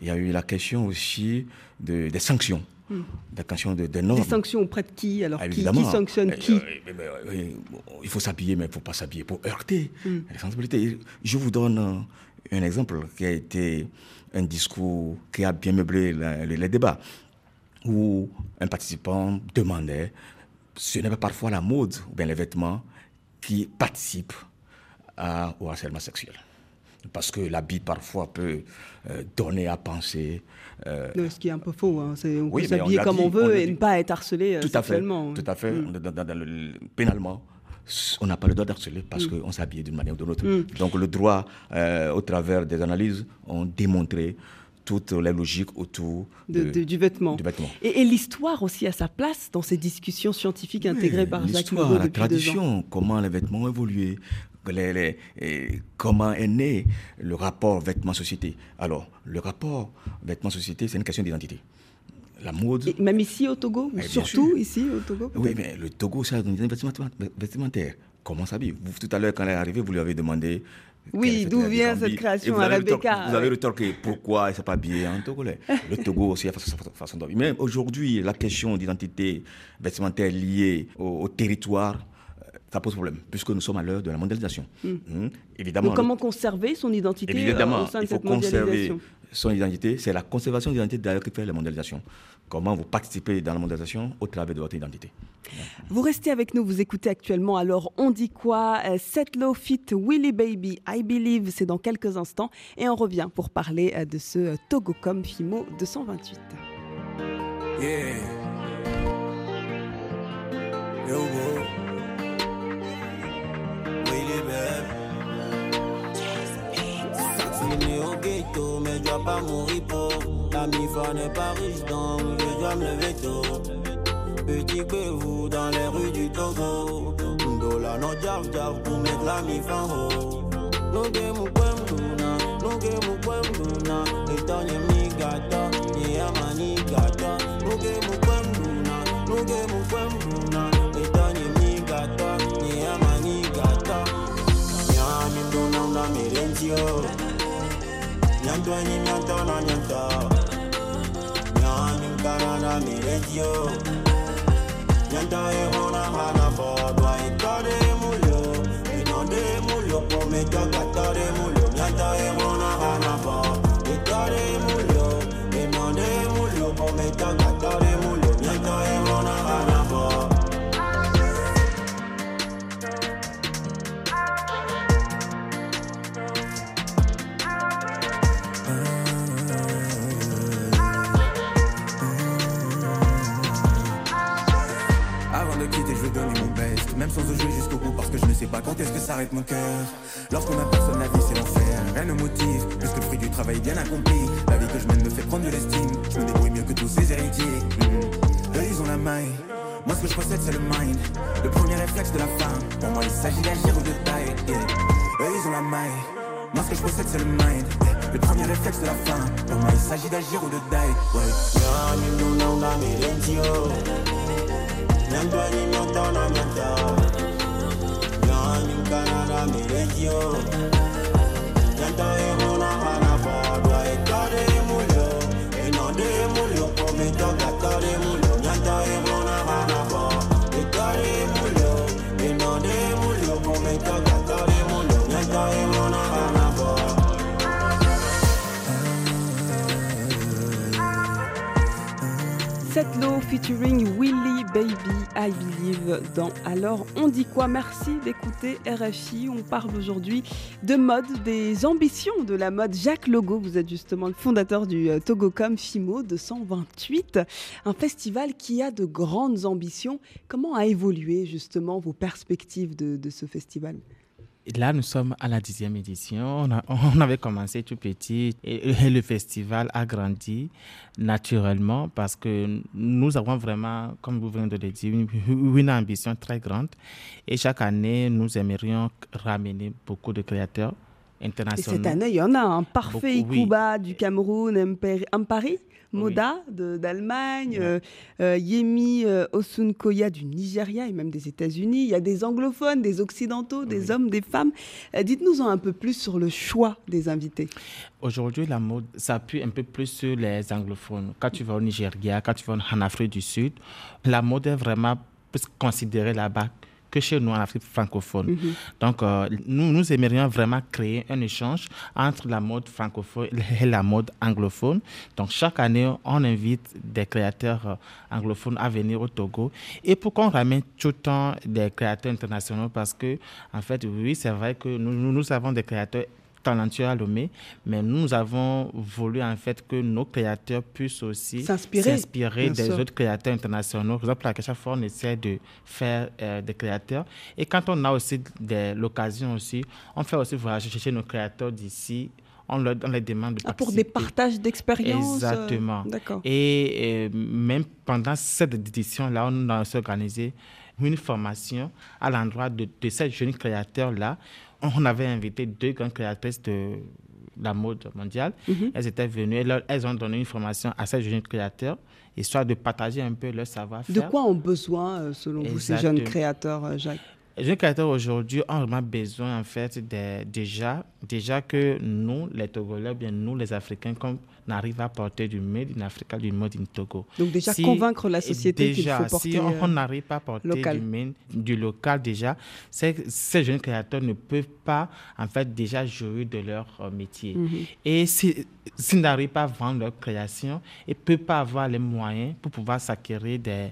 il y a eu la question aussi de- des sanctions, Hmm. des questions de, des normes. Des sanctions auprès de qui Alors Ah, qui, sanctionne Euh, qui euh, euh, bon, Il faut s'habiller, mais il ne faut pas s'habiller pour heurter Mm. les sensibilités. Je vous donne un exemple qui a été un discours qui a bien meublé la- les, les débats, où un participant demandait, ce n'est pas parfois la mode ou bien les vêtements qui participent à- au harcèlement sexuel. Parce que l'habit parfois peut euh, donner à penser euh, Non, Ce qui est un peu faux. hein. C'est- On oui, peut on s'habiller comme dit, on veut et ne pas être harcelé euh, Tout à fait. sexuellement. Tout à fait. Mm. Dans- dans- dans le- pénalement, on n'a pas le droit d'harceler parce Mm. qu'on s'habille d'une manière ou d'une autre. Mm. Donc le droit, euh, au travers des analyses, ont démontré toutes les logiques autour De- de- de- du vêtement. du vêtement. Et, et l'histoire aussi a sa place dans ces discussions scientifiques intégrées par Jacques L'histoire, la depuis tradition, comment les vêtements ont évolué, les- les- et comment est né le rapport vêtements-société. Alors, le rapport vêtements-société, c'est une question d'identité. La mode. Et même ici au Togo, ou Eh, surtout sûr. ici au Togo Oui, mais le Togo, c'est un vestimentaire. vestimentaire. Comment s'habille Vous, Tout à l'heure, quand elle est arrivée, vous lui avez demandé. Oui, d'où vient cette création à avez Rebecca, Vous avez rétorqué pourquoi s'est pas habillée en Togolais. Le Togo aussi a sa façon, façon d'habiller. Mais aujourd'hui, la question d'identité vestimentaire liée au, au territoire, euh, ça pose problème, puisque nous sommes à l'heure de la mondialisation. Mm. Hum, Évidemment. Donc comment conserver son identité euh, Évidemment, au sein de il faut cette conserver son identité. C'est la conservation de l'identité d'ailleurs qui fait la mondialisation. Comment vous participez dans la mondialisation au travers de votre identité. Vous restez avec nous, vous écoutez actuellement Alors on dit quoi? Euh, Setlo Fit Willy Baby I Believe, c'est dans quelques instants et on revient pour parler euh, de ce euh, Togocom Fimo 228. Yeah. Yo, bro. Willy, La MIFA n'est pas riche donc je dois me lever tôt. Petit vous dans les rues du Togo. Ndola no jav jav pour mettre la MIFA en haut. Nuge mukwem duna, nuge mukwem duna. Itonye mi gata, ni ama ni gata. Nuge mukwem duna, nuge mukwem duna. Itonye mi gata, ni ama ni gata. Nyami mduna una mirenzio. Nyantwenye nyantona nyanta. banana mi radio Nyanta e ona hana for Dwa e tare mulyo. Po me kakatare mulyo. Nyanta e ona hana for E tare Même sans jouer jusqu'au bout, parce que je ne sais pas quand est-ce que s'arrête mon cœur. Lorsqu'on a personne, la vie c'est l'enfer. Rien ne motive, plus que le fruit du travail bien accompli. La vie que je mène me fait prendre de l'estime. Je me débrouille mieux que tous ces héritiers. Mhm. Eux, ils ont la maille. Moi, ce que je possède, c'est le mind. Le premier réflexe de la femme. Pour moi, il s'agit d'agir ou de taille. Eux, ils ont la maille. Moi, ce que je possède, c'est le mind. Le premier réflexe de la femme. Pour moi, il s'agit d'agir ou de die. Ouais. Setlo featuring Willy Baby I Believe dans Alors on dit quoi? Merci d'écouter RFI. On parle aujourd'hui de mode, des ambitions de la mode. Jacques Logo, vous êtes justement le fondateur du euh, Togocom FIMO 228, un festival qui a de grandes ambitions. Comment a évolué justement vos perspectives de, de ce festival? Là, nous sommes à la dixième édition. On, a- on avait commencé tout petit et, et le festival a grandi naturellement parce que nous avons vraiment, comme vous venez de le dire, une, une ambition très grande. Et chaque année, nous aimerions ramener beaucoup de créateurs Et internationaux. cette année, il y en a un parfait Beaucoup, oui. Ikuba du Cameroun, Ampari, Moda d'Allemagne, euh, euh, Yemi euh, Osunkoya du Nigeria et même des États-Unis. Il y a des anglophones, des occidentaux, des hommes, des femmes. Euh, Dites-nous en un peu plus sur le choix des invités. Aujourd'hui, la mode s'appuie un peu plus sur les anglophones. Quand tu vas au Nigeria, quand tu vas en Afrique du Sud, la mode est vraiment plus considérée là-bas que chez nous en Afrique francophone. Mhm. Donc, euh, nous, nous aimerions vraiment créer un échange entre la mode francophone et la mode anglophone. Donc, chaque année, on invite des créateurs euh, anglophones à venir au Togo. Et pourquoi on ramène tout le temps des créateurs internationaux Parce que, en fait, oui, c'est vrai que nous, nous, nous avons des créateurs talentueux à Lomé, mais nous avons voulu en fait que nos créateurs puissent aussi S'inspirer, des sûr. autres créateurs internationaux. Par exemple, à chaque fois, on essaie de faire euh, des créateurs. Et quand on a aussi l'occasion aussi, on fait aussi voyager chercher nos créateurs d'ici. On leur, on les demande de Ah, pour des partages d'expériences euh, Exactement. D'accord. Et euh, même pendant cette édition-là, on a aussi organisé une formation à l'endroit de, de ces jeunes créateurs-là. On avait invité deux grandes créatrices de la mode mondiale. Mhm. Elles étaient venues, et leur- elles ont donné une formation à ces jeunes créateurs, histoire de partager un peu leur savoir-faire. De quoi ont besoin, euh, selon vous, ces jeunes créateurs, euh, Jacques? Les jeunes créateurs aujourd'hui ont vraiment besoin, en fait, de- déjà, déjà que nous, les Togolais, bien nous, les Africains, qu'on arrive à porter du Made in Africa, du Made in Togo. Donc déjà convaincre la société qu'il faut porter, Si on euh, on n'arrive pas à porter local. du, made- du local déjà, ces, jeunes créateurs ne peuvent pas, en fait, déjà jouir de leur euh, métier. Mhm. Et si- s'ils n'arrivent pas à vendre leur création, ils ne peuvent pas avoir les moyens pour pouvoir s'acquérir des,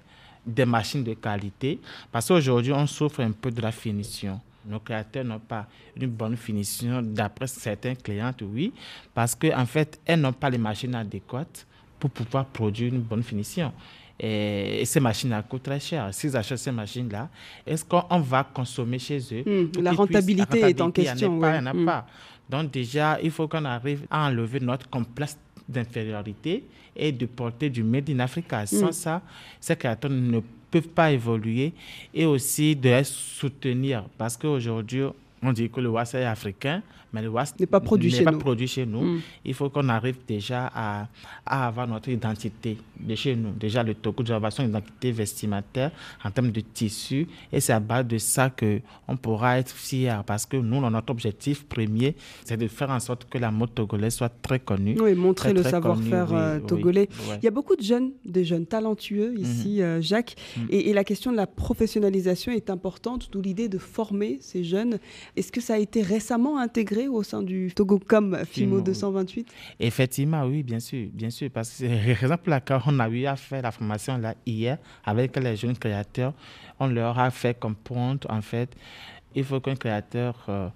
des machines de qualité. Parce qu'aujourd'hui, on souffre un peu de la finition. Nos créateurs n'ont pas une bonne finition, d'après certains clients, oui, parce qu'en en fait, elles n'ont pas les machines adéquates pour pouvoir produire une bonne finition. Et, ces machines-là coûtent très cher. S'ils achètent ces machines-là, est-ce qu'on va consommer chez eux pour la puissent- rentabilité est en rentabilité, il y en a question, pas. Il n'y en a Hmm. pas. Donc déjà, il faut qu'on arrive à enlever notre complexe d'infériorité et de porter du Made in Africa. Sans Mm. ça, ces créateurs ne peuvent pas évoluer et aussi de les soutenir parce qu'aujourd'hui, on dit que le WAS est africain, mais le WAS N'est pas produit chez pas nous. produit chez nous. Mm. Il faut qu'on arrive déjà à, à avoir notre identité de chez nous. Déjà, le Togo, nous avons son identité vestimentaire en termes de tissu. Et c'est à base de ça qu'on pourra être fier parce que nous, notre objectif premier, c'est de faire en sorte que la mode togolaise soit très connue. Oui, montrer très, le savoir-faire oui, euh, oui, togolais. ouais. Il y a beaucoup de jeunes, des jeunes talentueux ici, euh, Jacques, et, et la question de la professionnalisation est importante, d'où l'idée de former ces jeunes. Est-ce que ça a été récemment intégré au sein du Togocom FIMO Fimo, oui. 228 Effectivement, oui, bien sûr, bien sûr, parce que c'est la raison pour laquelle on a eu à faire la formation là hier avec les jeunes créateurs. On leur a fait comprendre, en fait, il faut qu'un créateur euh,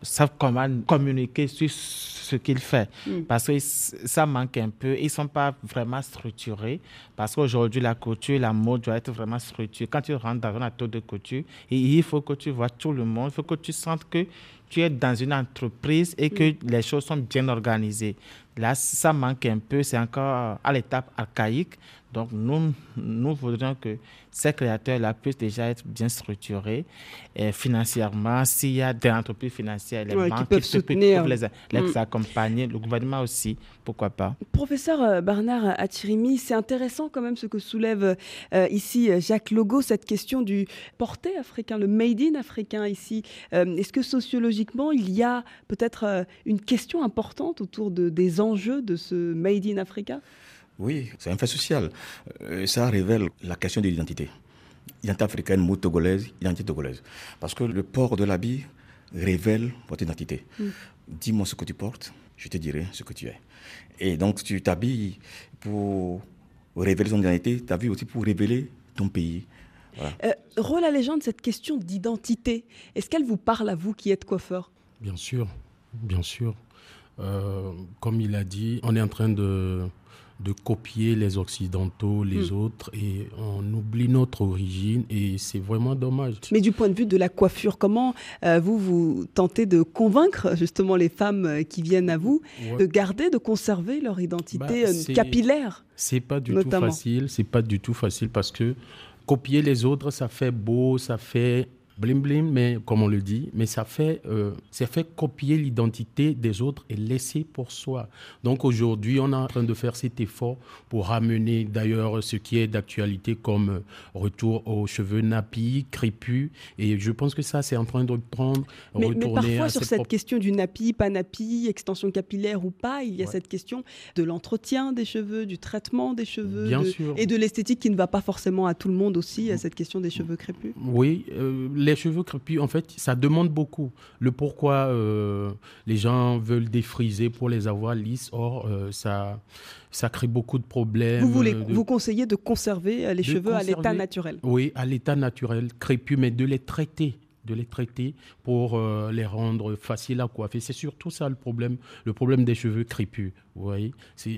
sache comment communiquer sur ce qu'il fait. Mm. Parce que ça manque un peu. Ils ne sont pas vraiment structurés. Parce qu'aujourd'hui, la couture, la mode doit être vraiment structurée. Quand tu rentres dans un atelier de couture, il faut que tu vois tout le monde. Il faut que tu sentes que tu es dans une entreprise et que les choses sont bien organisées. Là, ça manque un peu. C'est encore à l'étape archaïque. Donc, nous, nous voudrions que ces créateurs-là puissent déjà être bien structurés et financièrement. S'il y a des entreprises financières, les Ouais, qui banques peuvent qui peuvent- soutenir. peuvent les, les Mm. accompagner, le gouvernement aussi, pourquoi pas. Professeur euh, Bernard Atirimi, c'est intéressant quand même ce que soulève euh, ici euh, Jacques Logo, cette question du porté africain, le made in africain ici. Euh, Est-ce que sociologiquement, il y a peut-être euh, une question importante autour de, des enjeux de ce made in Africa? Oui, c'est un fait social. Euh, ça révèle la question de l'identité. Identité africaine, mot togolaise, identité togolaise. Parce que le port de l'habit révèle votre identité. Mm. Dis-moi ce que tu portes, je te dirai ce que tu es. Et donc tu t'habilles pour révéler ton identité, tu habilles aussi pour révéler ton pays. Voilà. Euh, Rôle à légende, cette question d'identité, est-ce qu'elle vous parle à vous qui êtes coiffeur? Bien sûr, bien sûr. Euh, comme il a dit, on est en train de, de copier les Occidentaux, les Mm. autres, et on oublie notre origine, et c'est vraiment dommage. Mais du point de vue de la coiffure, comment euh, vous vous tentez de convaincre justement les femmes euh, qui viennent à vous Ouais. de garder, de conserver leur identité Bah, euh, capillaire C'est pas du notamment? tout facile, c'est pas du tout facile parce que copier les autres, ça fait beau, ça fait blim blim, mais comme on le dit, mais ça fait, euh, ça fait copier l'identité des autres et laisser pour soi. Donc aujourd'hui, on est en train de faire cet effort pour ramener d'ailleurs ce qui est d'actualité comme euh, retour aux cheveux nappis, crépus, et je pense que ça, c'est en train de prendre, Mais, parfois sur cette propres- question du nappy, pas nappy, extension capillaire ou pas, il y a Ouais. cette question de l'entretien des cheveux, du traitement des cheveux, Bien de- sûr. et de l'esthétique qui ne va pas forcément à tout le monde aussi, à cette question des cheveux crépus. Oui, euh, les cheveux crépus, en fait, ça demande beaucoup. Le pourquoi euh, les gens veulent défriser pour les avoir lisses, or, euh, ça, ça crée beaucoup de problèmes. Vous voulez euh, de- vous conseillez de conserver les de cheveux à l'état naturel. Oui, à l'état naturel, crépus, mais de les traiter de les traiter pour euh, les rendre faciles à coiffer. C'est surtout ça le problème, le problème des cheveux crépus. Vous voyez,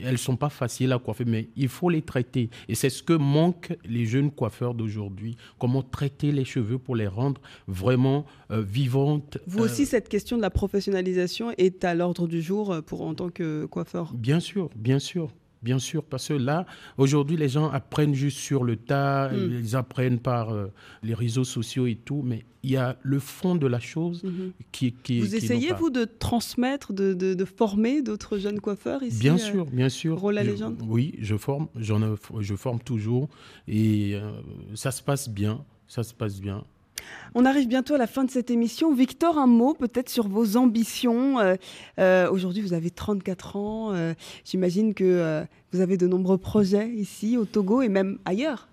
elles sont pas faciles à coiffer, mais il faut les traiter. Et c'est ce que manquent les jeunes coiffeurs d'aujourd'hui. Comment traiter les cheveux pour les rendre vraiment euh, vivantes. Vous euh, aussi, cette question de la professionnalisation est à l'ordre du jour pour en tant que coiffeur? Bien sûr, bien sûr. Bien sûr, parce que là, aujourd'hui, les gens apprennent juste sur le tas, Mm. ils apprennent par euh, les réseaux sociaux et tout, mais il y a le fond de la chose Mhm. qui, qui Vous qui essayez, vous, de transmettre, de, de- de former d'autres jeunes coiffeurs ici Bien euh, sûr, bien sûr. Rôle à Je- légende? Oui, je forme, j'en je forme toujours et euh, ça se passe bien, ça se passe bien. On arrive bientôt à la fin de cette émission. Victor, un mot peut-être sur vos ambitions. Euh, euh, Aujourd'hui, vous avez 34 ans. Euh, J'imagine que vous avez de nombreux projets ici, au Togo et même ailleurs.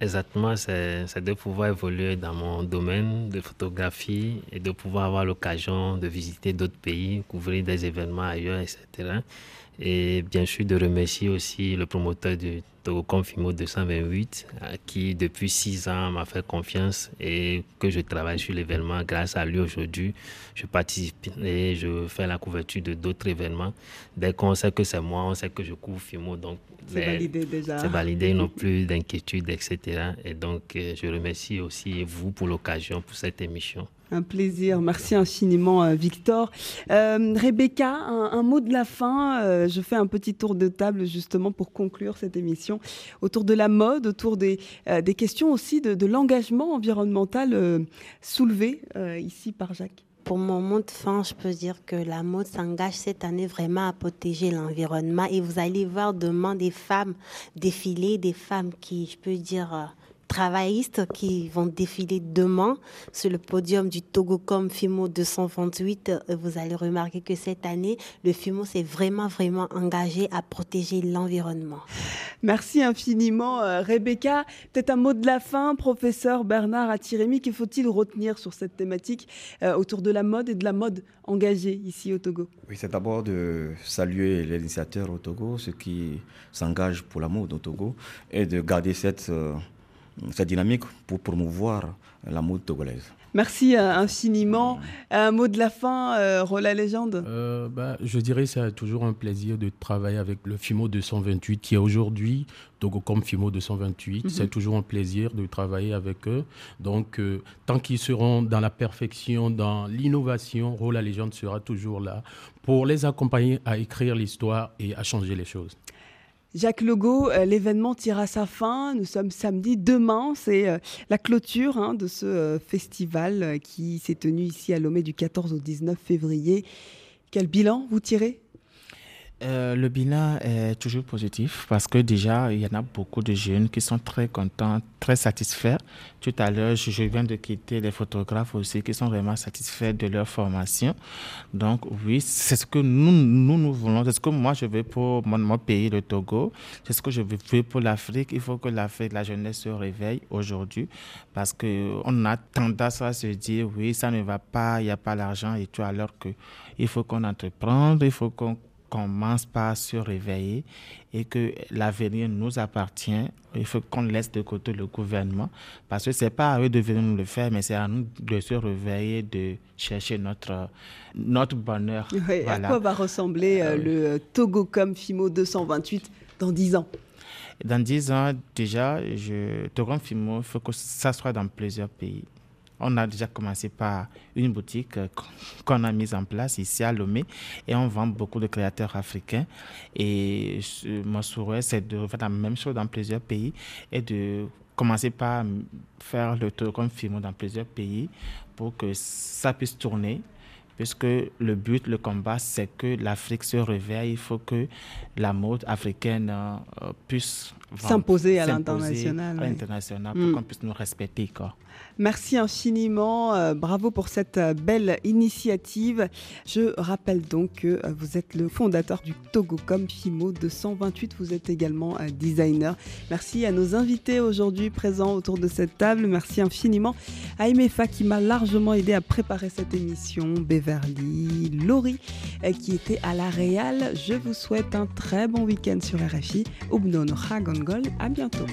Exactement, c'est de pouvoir évoluer dans mon domaine de photographie et de pouvoir avoir l'occasion de visiter d'autres pays, couvrir des événements ailleurs, etc. Et bien sûr de remercier aussi le promoteur du Togocom Fimo 228 euh, qui depuis six ans m'a fait confiance et que je travaille sur l'événement. Grâce à lui aujourd'hui, je participe et je fais la couverture de d'autres événements. Dès qu'on sait que c'est moi, on sait que je couvre Fimo. Donc C'est validé déjà. C'est validé, ils n'ont plus d'inquiétude, etc. Et donc, euh, je remercie aussi vous pour l'occasion, pour cette émission. Un plaisir. Merci infiniment, euh, Victor. Euh, Rebecca, un, mot de la fin. Euh, je fais un petit tour de table justement pour conclure cette émission autour de la mode, autour des, questions aussi de, l'engagement environnemental soulevé ici par Jacques. Pour mon mot de fin, je peux dire que la mode s'engage cette année vraiment à protéger l'environnement et vous allez voir demain des femmes défiler, des femmes qui, je peux dire, travaillistes qui vont défiler demain sur le podium du Togocom FIMO 228. Euh, Vous allez remarquer que cette année, le FIMO s'est vraiment, vraiment engagé à protéger l'environnement. Merci infiniment, euh, Rebecca. Peut-être un mot de la fin, professeur Bernard Attirémy. Que faut-il retenir sur cette thématique euh, autour de la mode et de la mode engagée ici au Togo? Oui, c'est d'abord de saluer les initiateurs au Togo, ceux qui s'engagent pour la mode au Togo, et de garder cette, euh, cette dynamique pour promouvoir la mode togolaise. Merci euh, infiniment. Un mot de la fin, euh, Roland Légende Euh, bah, je dirais que c'est toujours un plaisir de travailler avec le FIMO 228 qui est aujourd'hui Togocom FIMO 228. Mhm. C'est toujours un plaisir de travailler avec eux. Donc, euh, tant qu'ils seront dans la perfection, dans l'innovation, Rola Légende sera toujours là pour les accompagner à écrire l'histoire et à changer les choses. Jacques Logo, euh, l'événement tire à sa fin. Nous sommes samedi. Demain, c'est euh, la clôture hein, de ce euh, festival qui s'est tenu ici à Lomé du 14 au 19 février. Quel bilan vous tirez? Euh, le bilan est toujours positif parce que déjà, il y en a beaucoup de jeunes qui sont très contents, très satisfaits. Tout à l'heure, je, viens de quitter les photographes aussi qui sont vraiment satisfaits de leur formation. Donc oui, c'est ce que nous, nous, voulons, c'est ce que moi je veux pour mon, mon pays, le Togo, c'est ce que je veux pour l'Afrique. Il faut que l'Afrique, la jeunesse se réveille aujourd'hui parce qu'on a tendance à se dire, oui, ça ne va pas, il n'y a pas l'argent et tout, alors qu'il faut qu'on entreprenne, il faut qu'on commence par se réveiller et que l'avenir nous appartient. Il faut qu'on laisse de côté le gouvernement parce que c'est pas à eux de venir nous le faire, mais c'est à nous de se réveiller, de chercher notre, notre bonheur. À quoi va ressembler euh, le euh, Togocom FIMO 228 dans 10 ans? Dans 10 ans, déjà, je, Togon Fimo, il faut que ça soit dans plusieurs pays. On a déjà commencé par une boutique euh, qu'on a mise en place ici à Lomé et on vend beaucoup de créateurs africains. Et mon souhait, c'est de faire la même chose dans plusieurs pays et de commencer par faire le tour comme film dans plusieurs pays pour que ça puisse tourner. Puisque le but, le combat, c'est que l'Afrique se réveille. Il faut que la mode africaine euh, puisse S'imposer à l'international, à oui. l'international pour Mm. qu'on puisse nous respecter. Quoi. Merci infiniment. euh, bravo pour cette euh, belle initiative. Je rappelle donc que euh, vous êtes le fondateur du Togocom FIMO 228. Vous êtes également designer. Merci à nos invités aujourd'hui présents autour de cette table. Merci infiniment à Emefa qui m'a largement aidé à préparer cette émission. Beverly, Laurie qui était à la Réal. Je vous souhaite un très bon week-end sur RFI. À bientôt.